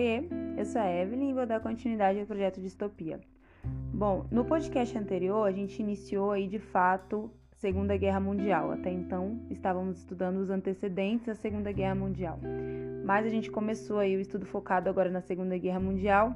Oiê, eu sou a Evelyn e vou dar continuidade ao projeto Distopia. Bom, no podcast anterior a gente iniciou aí de fato a Segunda Guerra Mundial. Até então estávamos estudando os antecedentes da Segunda Guerra Mundial. Mas a gente começou aí o estudo focado agora na Segunda Guerra Mundial.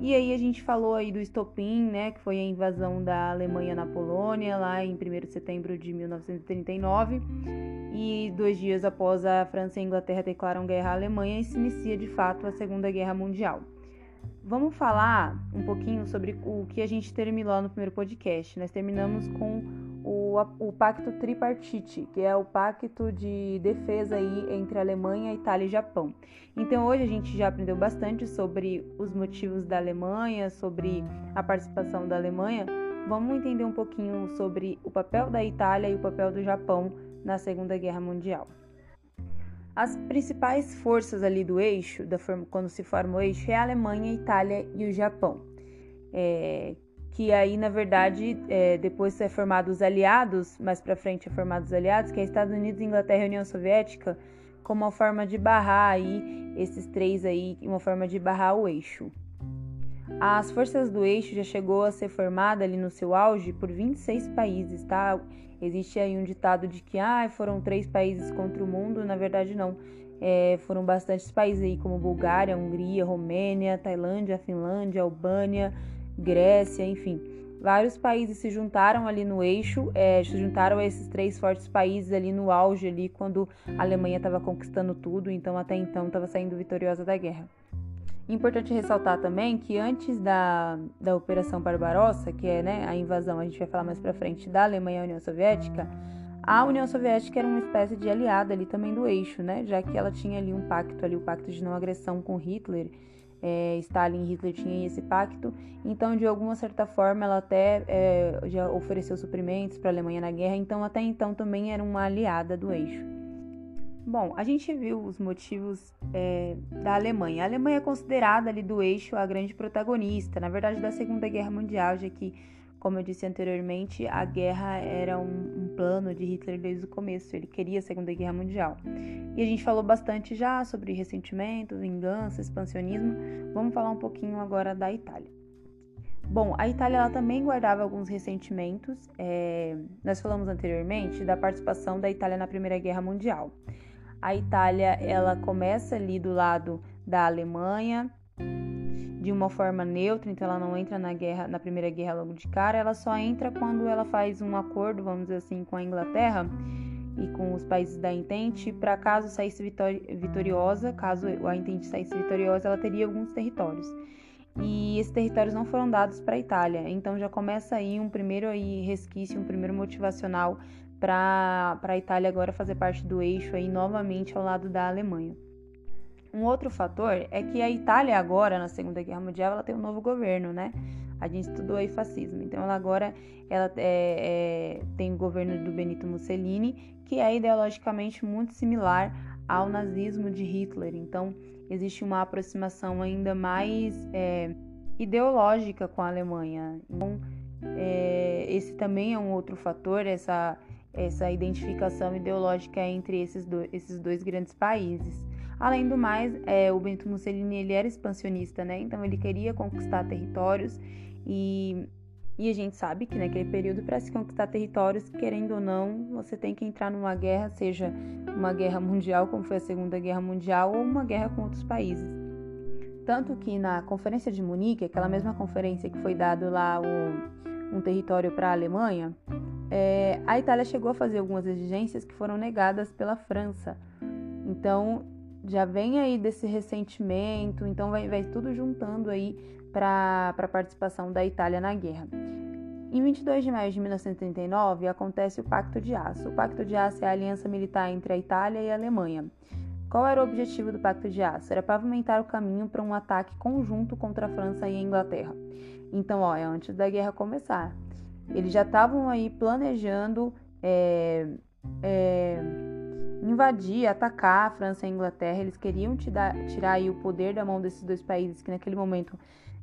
E aí a gente falou aí do estopim, né, que foi a invasão da Alemanha na Polônia lá em 1 de setembro de 1939 e dois dias após a França e a Inglaterra declaram guerra à Alemanha se inicia de fato a Segunda Guerra Mundial. Vamos falar um pouquinho sobre o que a gente terminou no primeiro podcast. Nós terminamos com o, o Pacto Tripartite, que é o pacto de defesa aí entre Alemanha, Itália e Japão. Então hoje a gente já aprendeu bastante sobre os motivos da Alemanha, sobre a participação da Alemanha. Vamos entender um pouquinho sobre o papel da Itália e o papel do Japão na Segunda Guerra Mundial. As principais forças ali do eixo, da quando se forma o eixo, é a Alemanha, a Itália e o Japão. É, que aí, na verdade, é, depois é formado os aliados, mais para frente é formado os aliados, que é Estados Unidos, Inglaterra e União Soviética, como uma forma de barrar aí esses três aí, uma forma de barrar o eixo. As forças do eixo já chegou a ser formada ali no seu auge por 26 países, tá? Existe aí um ditado de que ah, foram três países contra o mundo, na verdade não. É, foram bastantes países aí, como Bulgária, Hungria, Romênia, Tailândia, Finlândia, Albânia, Grécia, enfim. Vários países se juntaram ali no eixo, é, se juntaram a esses três fortes países ali no auge, ali quando a Alemanha estava conquistando tudo, então até então estava saindo vitoriosa da guerra. Importante ressaltar também que antes da, da Operação Barbarossa, que é né, a invasão, a gente vai falar mais pra frente, da Alemanha à União Soviética, a União Soviética era uma espécie de aliada ali também do eixo, né? Já que ela tinha ali um pacto ali, o pacto de não agressão com Hitler. É, Stalin e Hitler tinham esse pacto, então de alguma certa forma ela até é, já ofereceu suprimentos para a Alemanha na guerra, então até então também era uma aliada do eixo. Bom, a gente viu os motivos é, da Alemanha. A Alemanha é considerada ali do eixo a grande protagonista, na verdade, da Segunda Guerra Mundial, já que, como eu disse anteriormente, a guerra era um, um plano de Hitler desde o começo. Ele queria a Segunda Guerra Mundial. E a gente falou bastante já sobre ressentimento, vingança, expansionismo. Vamos falar um pouquinho agora da Itália. Bom, a Itália ela também guardava alguns ressentimentos. É, nós falamos anteriormente da participação da Itália na Primeira Guerra Mundial. A Itália ela começa ali do lado da Alemanha de uma forma neutra, então ela não entra na guerra, na primeira guerra logo de cara, ela só entra quando ela faz um acordo, vamos dizer assim, com a Inglaterra e com os países da Entente, para caso saísse vitoriosa, caso a Entente saísse vitoriosa, ela teria alguns territórios. E esses territórios não foram dados para a Itália, então já começa aí um primeiro aí resquício, um primeiro motivacional para a Itália agora fazer parte do eixo aí novamente ao lado da Alemanha. Um outro fator é que a Itália agora, na Segunda Guerra Mundial, ela tem um novo governo, né? A gente estudou aí fascismo. Então ela agora ela é, é, tem o governo do Benito Mussolini, que é ideologicamente muito similar ao nazismo de Hitler. Então existe uma aproximação ainda mais é, ideológica com a Alemanha. Então é, esse também é um outro fator, essa essa identificação ideológica entre esses, do, esses dois grandes países. Além do mais, é, o Benito Mussolini ele era expansionista, né? Então ele queria conquistar territórios e, e a gente sabe que naquele período para se conquistar territórios, querendo ou não, você tem que entrar numa guerra, seja uma guerra mundial, como foi a Segunda Guerra Mundial, ou uma guerra com outros países. Tanto que na Conferência de Munique, aquela mesma conferência que foi dado lá o, um território para a Alemanha, é, a Itália chegou a fazer algumas exigências que foram negadas pela França. Então, já vem aí desse ressentimento, então vai, vai tudo juntando aí para a participação da Itália na guerra. Em 22 de maio de 1939 acontece o Pacto de Aço. O Pacto de Aço é a aliança militar entre a Itália e a Alemanha. Qual era o objetivo do Pacto de Aço? Era pavimentar o caminho para um ataque conjunto contra a França e a Inglaterra. Então, ó, é antes da guerra começar. Eles já estavam aí planejando é, é, invadir, atacar a França e a Inglaterra. Eles queriam tirar, tirar aí o poder da mão desses dois países, que naquele momento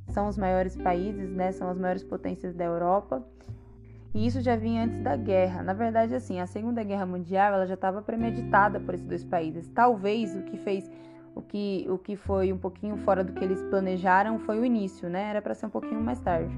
são os maiores países, né? São as maiores potências da Europa. E isso já vinha antes da guerra. Na verdade, assim, a Segunda Guerra Mundial ela já estava premeditada por esses dois países. Talvez o que fez o que, o que foi um pouquinho fora do que eles planejaram foi o início, né? Era para ser um pouquinho mais tarde.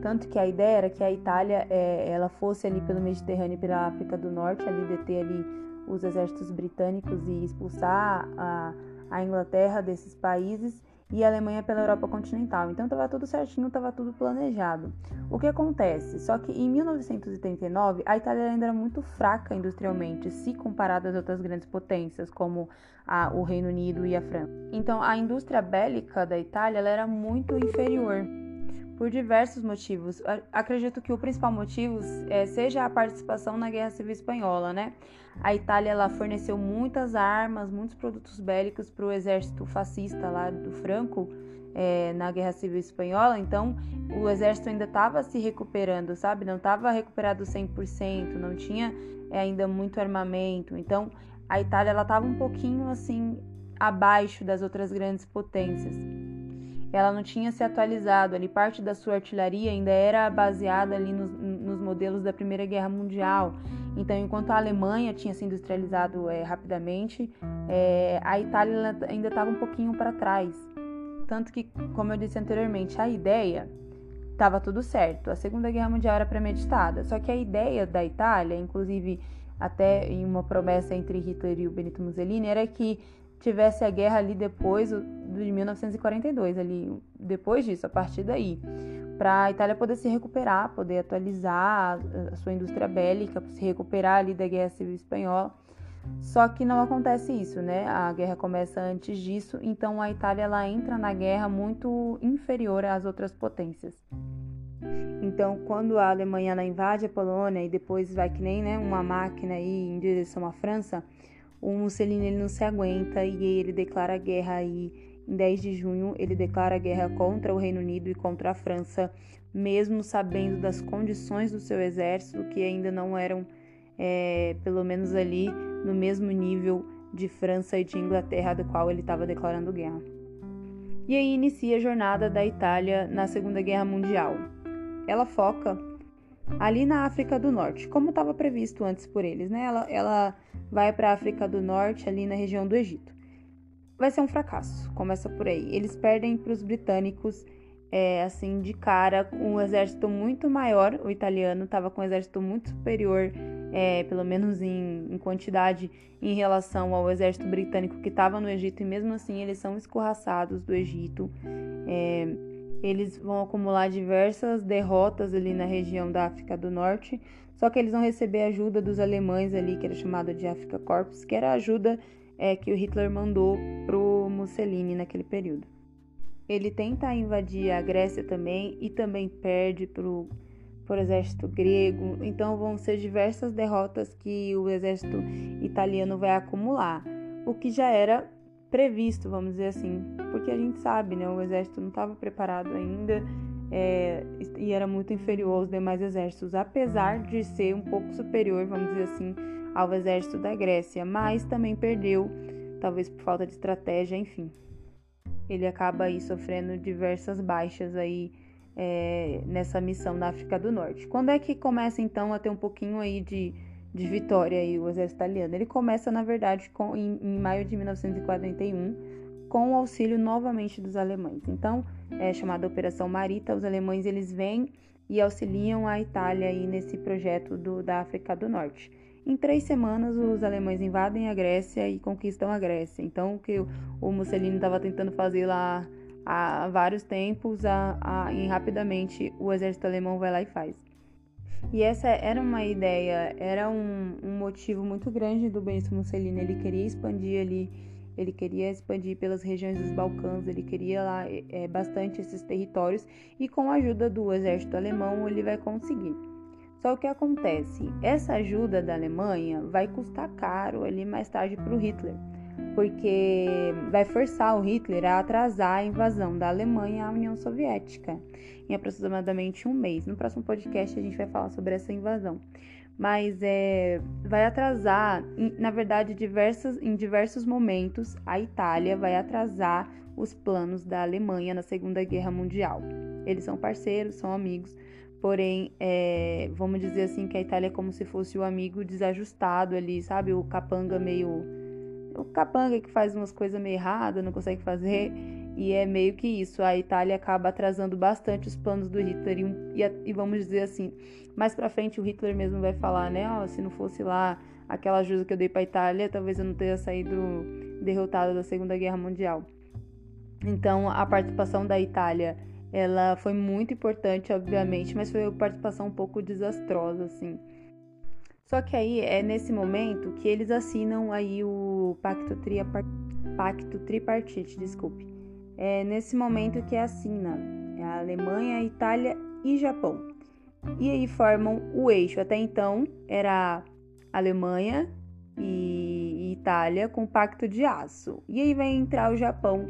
Tanto que a ideia era que a Itália é, ela fosse ali pelo Mediterrâneo e pela África do Norte, ali deter ali os exércitos britânicos e expulsar a, a Inglaterra desses países e a Alemanha pela Europa continental. Então estava tudo certinho, estava tudo planejado. O que acontece? Só que em 1939 a Itália ainda era muito fraca industrialmente, se comparada às outras grandes potências como a, o Reino Unido e a França. Então a indústria bélica da Itália era muito inferior por diversos motivos. Acredito que o principal motivo é, seja a participação na Guerra Civil Espanhola, né? A Itália ela forneceu muitas armas, muitos produtos bélicos para o exército fascista lá do Franco é, na Guerra Civil Espanhola, então o exército ainda estava se recuperando, sabe? Não estava recuperado 100%, não tinha é, ainda muito armamento. Então a Itália ela estava um pouquinho assim abaixo das outras grandes potências ela não tinha se atualizado ali, parte da sua artilharia ainda era baseada ali nos, nos modelos da Primeira Guerra Mundial. Então, enquanto a Alemanha tinha se industrializado é, rapidamente, é, a Itália ainda estava um pouquinho para trás. Tanto que, como eu disse anteriormente, a ideia estava tudo certo. A Segunda Guerra Mundial era premeditada. Só que a ideia da Itália, inclusive até em uma promessa entre Hitler e o Benito Mussolini, era que tivesse a guerra ali depois de 1942, ali depois disso, a partir daí, para a Itália poder se recuperar, poder atualizar a sua indústria bélica, se recuperar ali da Guerra Civil Espanhola. Só que não acontece isso, né? A guerra começa antes disso, então a Itália ela entra na guerra muito inferior às outras potências. Então, quando a Alemanha invade a Polônia e depois vai que nem né, uma máquina aí em direção à França, o Mussolini ele não se aguenta e ele declara guerra aí em 10 de junho, ele declara guerra contra o Reino Unido e contra a França, mesmo sabendo das condições do seu exército, que ainda não eram, é, pelo menos ali, no mesmo nível de França e de Inglaterra, do qual ele estava declarando guerra. E aí inicia a jornada da Itália na Segunda Guerra Mundial. Ela foca ali na África do Norte, como estava previsto antes por eles, né? Ela, ela vai para a África do Norte, ali na região do Egito. Vai ser um fracasso, começa por aí. Eles perdem para os britânicos, é, assim, de cara, um exército muito maior. O italiano estava com um exército muito superior, é, pelo menos em, em, quantidade, em relação ao exército britânico que estava no Egito, e mesmo assim eles são escorraçados do Egito. É, eles vão acumular diversas derrotas ali na região da África do Norte, só que eles vão receber ajuda dos alemães ali, que era chamado de Africa Corps, que era a ajuda é, que o Hitler mandou pro Mussolini naquele período. Ele tenta invadir a Grécia também e também perde pro por exército grego. Então vão ser diversas derrotas que o exército italiano vai acumular, o que já era previsto, vamos dizer assim, porque a gente sabe, né, o exército não estava preparado ainda é, e era muito inferior aos demais exércitos, apesar de ser um pouco superior, vamos dizer assim, ao exército da Grécia, mas também perdeu, talvez por falta de estratégia, enfim. Ele acaba aí sofrendo diversas baixas aí é, nessa missão na África do Norte. Quando é que começa então a ter um pouquinho aí de de vitória aí, o exército italiano. Ele começa, na verdade, com, em, em maio de 1941, com o auxílio novamente dos alemães. Então, é chamada Operação Marita, os alemães eles vêm e auxiliam a Itália aí nesse projeto do, da África do Norte. Em três semanas, os alemães invadem a Grécia e conquistam a Grécia. Então, o que o Mussolini estava tentando fazer lá há vários tempos, a, a, e rapidamente o exército alemão vai lá e faz. E essa era uma ideia, era um, um motivo muito grande do Benito Mussolini. Ele queria expandir ali, ele queria expandir pelas regiões dos Balcãs, ele queria lá é, bastante esses territórios e com a ajuda do exército alemão ele vai conseguir. Só o que acontece? Essa ajuda da Alemanha vai custar caro ali mais tarde para o Hitler porque vai forçar o Hitler a atrasar a invasão da Alemanha à União Soviética em aproximadamente um mês. No próximo podcast a gente vai falar sobre essa invasão. Mas é, vai atrasar, na verdade, diversos, em diversos momentos, a Itália vai atrasar os planos da Alemanha na Segunda Guerra Mundial. Eles são parceiros, são amigos, porém, é, vamos dizer assim que a Itália é como se fosse o amigo desajustado ali, sabe? O capanga meio o capanga que faz umas coisas meio erradas, não consegue fazer, e é meio que isso. A Itália acaba atrasando bastante os planos do Hitler, e, e, e vamos dizer assim, mais pra frente o Hitler mesmo vai falar, né? Oh, se não fosse lá aquela ajuda que eu dei pra Itália, talvez eu não teria saído derrotado da Segunda Guerra Mundial. Então, a participação da Itália, ela foi muito importante, obviamente, mas foi uma participação um pouco desastrosa, assim. Só que aí é nesse momento que eles assinam aí o pacto, triapar... pacto tripartite, desculpe. É nesse momento que assina é a Alemanha, a Itália e Japão. E aí formam o eixo. Até então era Alemanha e Itália com pacto de aço. E aí vai entrar o Japão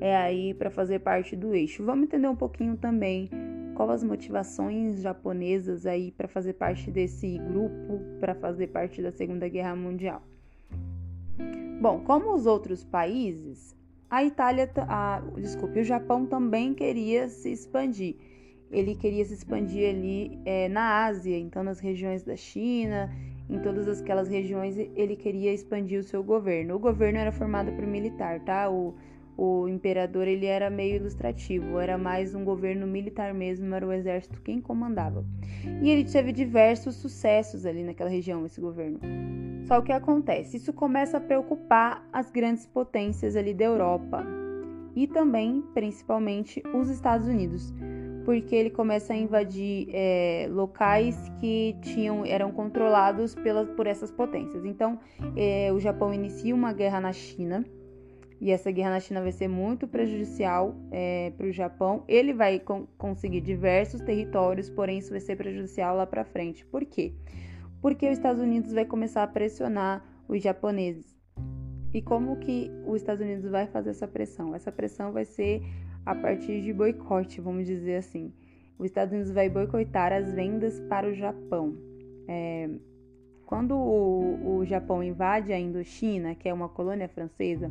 é aí para fazer parte do eixo. Vamos entender um pouquinho também qual as motivações japonesas aí para fazer parte desse grupo, para fazer parte da Segunda Guerra Mundial. Bom, como os outros países, a Itália, a, desculpe, o Japão também queria se expandir. Ele queria se expandir ali é, na Ásia, então nas regiões da China, em todas aquelas regiões ele queria expandir o seu governo. O governo era formado por militar, tá? O, o imperador ele era meio ilustrativo, era mais um governo militar mesmo, era o exército quem comandava. E ele teve diversos sucessos ali naquela região, esse governo. Só o que acontece? Isso começa a preocupar as grandes potências ali da Europa e também, principalmente, os Estados Unidos, porque ele começa a invadir é, locais que tinham eram controlados pelas, por essas potências. Então, é, o Japão inicia uma guerra na China e essa guerra na China vai ser muito prejudicial é, para o Japão. Ele vai con conseguir diversos territórios, porém isso vai ser prejudicial lá para frente. Por quê? Porque os Estados Unidos vai começar a pressionar os japoneses. E como que os Estados Unidos vai fazer essa pressão? Essa pressão vai ser a partir de boicote, vamos dizer assim. Os Estados Unidos vai boicotar as vendas para o Japão. É, quando o, o Japão invade a Indochina, que é uma colônia francesa,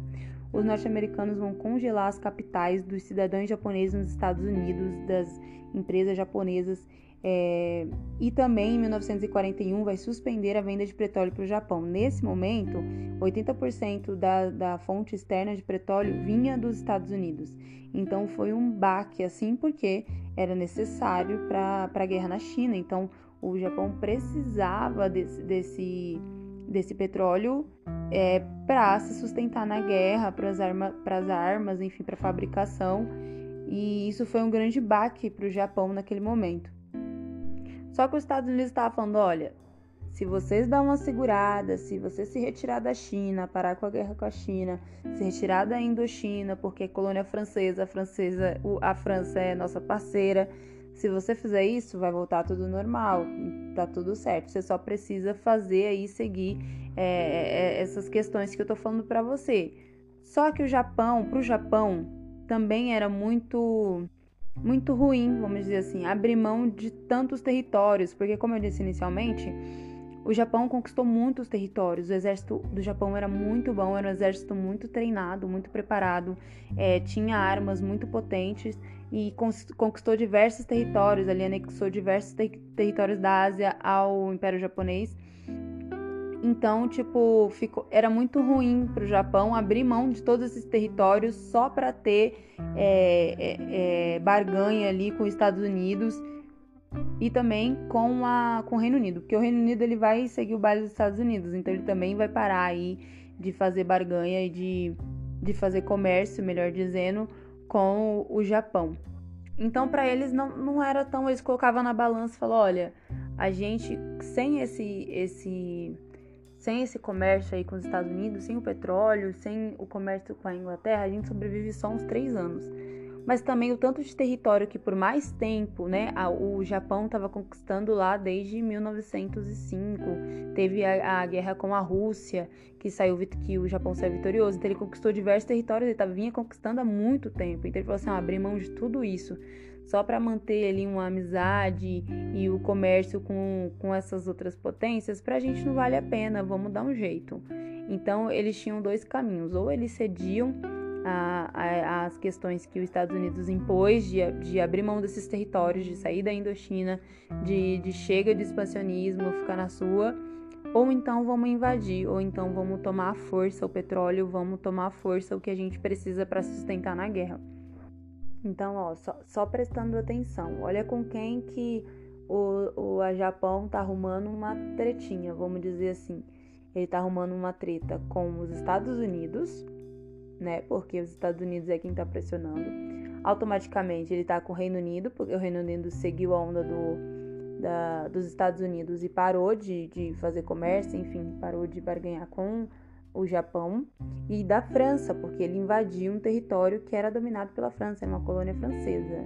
os norte-americanos vão congelar as capitais dos cidadãos japoneses nos Estados Unidos, das empresas japonesas, é, e também em 1941 vai suspender a venda de petróleo para o Japão. Nesse momento, 80% da, da fonte externa de petróleo vinha dos Estados Unidos. Então foi um baque assim, porque era necessário para a guerra na China. Então o Japão precisava desse, desse desse petróleo é, para se sustentar na guerra, para as arma, armas, enfim, para fabricação. E isso foi um grande baque para o Japão naquele momento. Só que os Estados Unidos estavam falando: olha, se vocês dão uma segurada, se você se retirar da China, parar com a guerra com a China, se retirar da Indochina, porque é colônia francesa, a francesa, a França é nossa parceira, se você fizer isso, vai voltar tudo normal, tá tudo certo. Você só precisa fazer aí, seguir é, é, essas questões que eu tô falando para você. Só que o Japão, pro Japão, também era muito muito ruim, vamos dizer assim, abrir mão de tantos territórios, porque como eu disse inicialmente, o Japão conquistou muitos territórios. O exército do Japão era muito bom, era um exército muito treinado, muito preparado, é, tinha armas muito potentes e conquistou diversos territórios. Ali anexou diversos ter territórios da Ásia ao Império Japonês. Então, tipo, ficou, era muito ruim para o Japão abrir mão de todos esses territórios só para ter é, é, é, barganha ali com os Estados Unidos e também com, a, com o Reino Unido, porque o Reino Unido ele vai seguir o baile dos Estados Unidos, então ele também vai parar aí de fazer barganha e de, de fazer comércio, melhor dizendo, com o Japão. Então, para eles não, não era tão. Eles colocavam na balança e falavam: olha, a gente, sem esse, esse, sem esse comércio aí com os Estados Unidos, sem o petróleo, sem o comércio com a Inglaterra, a gente sobrevive só uns três anos mas também o tanto de território que por mais tempo, né, o Japão estava conquistando lá desde 1905. Teve a, a, guerra com a Rússia, que saiu que o Japão saiu vitorioso. Então ele conquistou diversos territórios, ele tava, vinha conquistando há muito tempo. Então ele falou assim, ah, abrir mão de tudo isso só para manter ali uma amizade e o comércio com, com essas outras potências, para a gente não vale a pena, vamos dar um jeito. Então eles tinham dois caminhos, ou eles cediam a, a, as questões que os Estados Unidos impôs de, de abrir mão desses territórios, de sair da Indochina, de, de chega de expansionismo, ficar na sua, ou então vamos invadir, ou então vamos tomar à força o petróleo, vamos tomar à força o que a gente precisa para sustentar na guerra. Então, ó, só, só, prestando atenção, olha com quem que o, o a Japão tá arrumando uma tretinha, vamos dizer assim. Ele tá arrumando uma treta com os Estados Unidos, né? Porque os Estados Unidos é quem tá pressionando. Automaticamente ele tá com o Reino Unido, porque o Reino Unido seguiu a onda do, da, dos Estados Unidos e parou de, de fazer comércio, enfim, parou de barganhar com o Japão e da França, porque ele invadiu um território que era dominado pela França, era uma colônia francesa.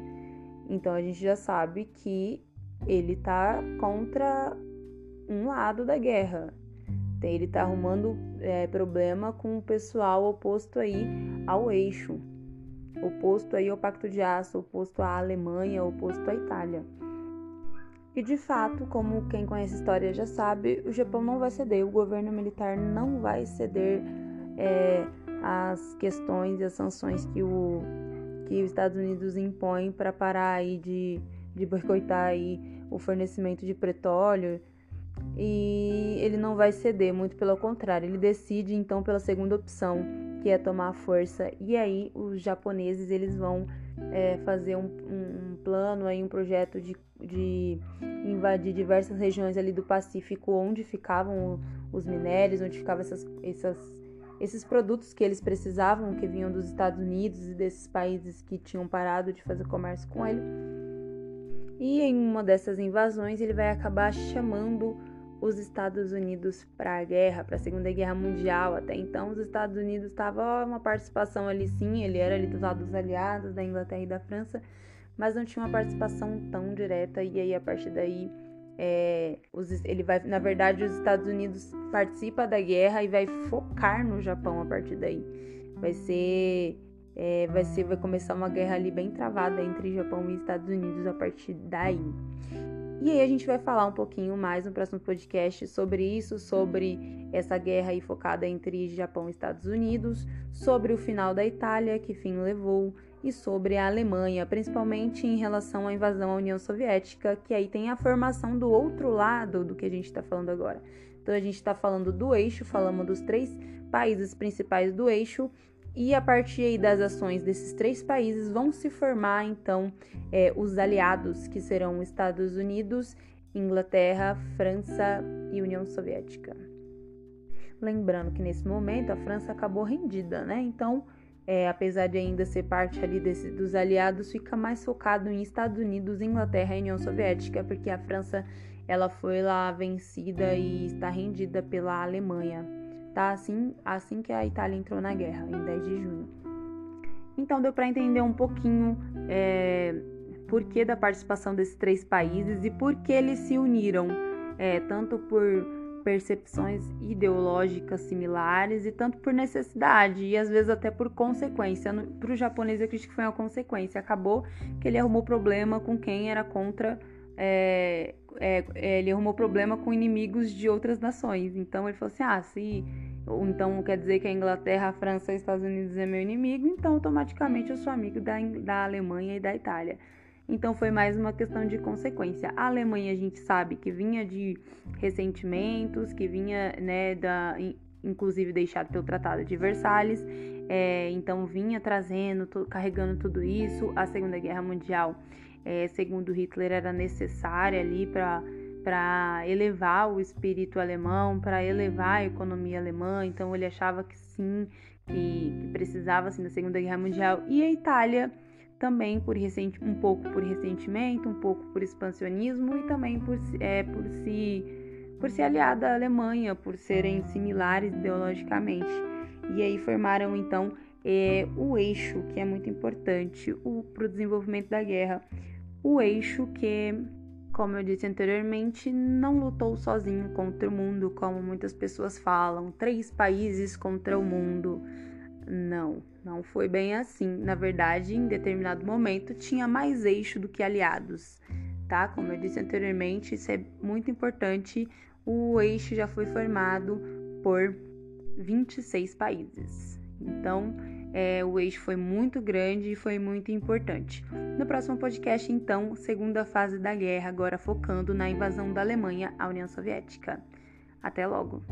Então a gente já sabe que ele tá contra um lado da guerra. Ele tá arrumando é, problema com o pessoal oposto aí ao eixo, oposto aí ao Pacto de Aço, oposto à Alemanha, oposto à Itália. E de fato, como quem conhece a história já sabe, o Japão não vai ceder, o governo militar não vai ceder é, as questões e as sanções que, o, que os Estados Unidos impõem para parar aí de, de boicotar aí o fornecimento de petróleo. E ele não vai ceder, muito pelo contrário, ele decide então pela segunda opção, que é tomar a força. E aí os japoneses eles vão é, fazer um, um, plano, aí, um projeto de, de invadir diversas regiões ali do Pacífico onde ficavam os minérios, onde ficavam essas, essas, esses produtos que eles precisavam, que vinham dos Estados Unidos e desses países que tinham parado de fazer comércio com ele. E em uma dessas invasões ele vai acabar chamando os Estados Unidos para a guerra, para a Segunda Guerra Mundial. Até então, os Estados Unidos estavam uma participação ali, sim, ele era ali dos lados aliados da Inglaterra e da França, mas não tinha uma participação tão direta. E aí, a partir daí, é, os, ele vai, na verdade, os Estados Unidos participa da guerra e vai focar no Japão a partir daí. Vai ser, é, vai ser, vai começar uma guerra ali bem travada entre Japão e Estados Unidos a partir daí. E aí a gente vai falar um pouquinho mais no próximo podcast sobre isso, sobre essa guerra aí focada entre Japão e Estados Unidos, sobre o final da Itália, que fim levou, e sobre a Alemanha, principalmente em relação à invasão à União Soviética, que aí tem a formação do outro lado do que a gente está falando agora. Então a gente está falando do eixo, falamos dos três países principais do eixo e a partir das ações desses três países vão se formar então é, os aliados, que serão Estados Unidos, Inglaterra, França e União Soviética. Lembrando que nesse momento a França acabou rendida, né? Então, é, apesar de ainda ser parte ali desse, dos aliados, fica mais focado em Estados Unidos, Inglaterra e União Soviética, porque a França ela foi lá vencida e está rendida pela Alemanha tá? Assim, assim que a Itália entrou na guerra, em 10 de junho. Então deu para entender um pouquinho é, por que da participação desses três países e por que eles se uniram, é, tanto por percepções ideológicas similares e tanto por necessidade e às vezes até por consequência. Para o japonês eu acredito que foi uma consequência. Acabou que ele arrumou problema com quem era contra é, é, é, ele arrumou problema com inimigos de outras nações. Então ele falou assim: ah, se. Então quer dizer que a Inglaterra, a França e os Estados Unidos é meu inimigo, então automaticamente eu sou amigo da, da Alemanha e da Itália. Então foi mais uma questão de consequência. A Alemanha a gente sabe que vinha de ressentimentos, que vinha, né, da, inclusive deixado pelo Tratado de Versalhes, é, então vinha trazendo, carregando tudo isso. A Segunda Guerra Mundial é, segundo Hitler, era necessária ali para elevar o espírito alemão, para elevar a economia alemã. Então ele achava que sim, que, que precisava assim, da Segunda Guerra Mundial. E a Itália também por recente, um pouco por ressentimento, um pouco por expansionismo e também por, é, por se por ser aliada à Alemanha, por serem similares ideologicamente. E aí formaram então é, o eixo, que é muito importante para o desenvolvimento da guerra o eixo que, como eu disse anteriormente, não lutou sozinho contra o mundo, como muitas pessoas falam, três países contra o mundo. Não, não foi bem assim. Na verdade, em determinado momento tinha mais eixo do que aliados, tá? Como eu disse anteriormente, isso é muito importante. O eixo já foi formado por 26 países. Então, é, o eixo foi muito grande e foi muito importante. No próximo podcast, então, segunda fase da guerra, agora focando na invasão da Alemanha à União Soviética. Até logo!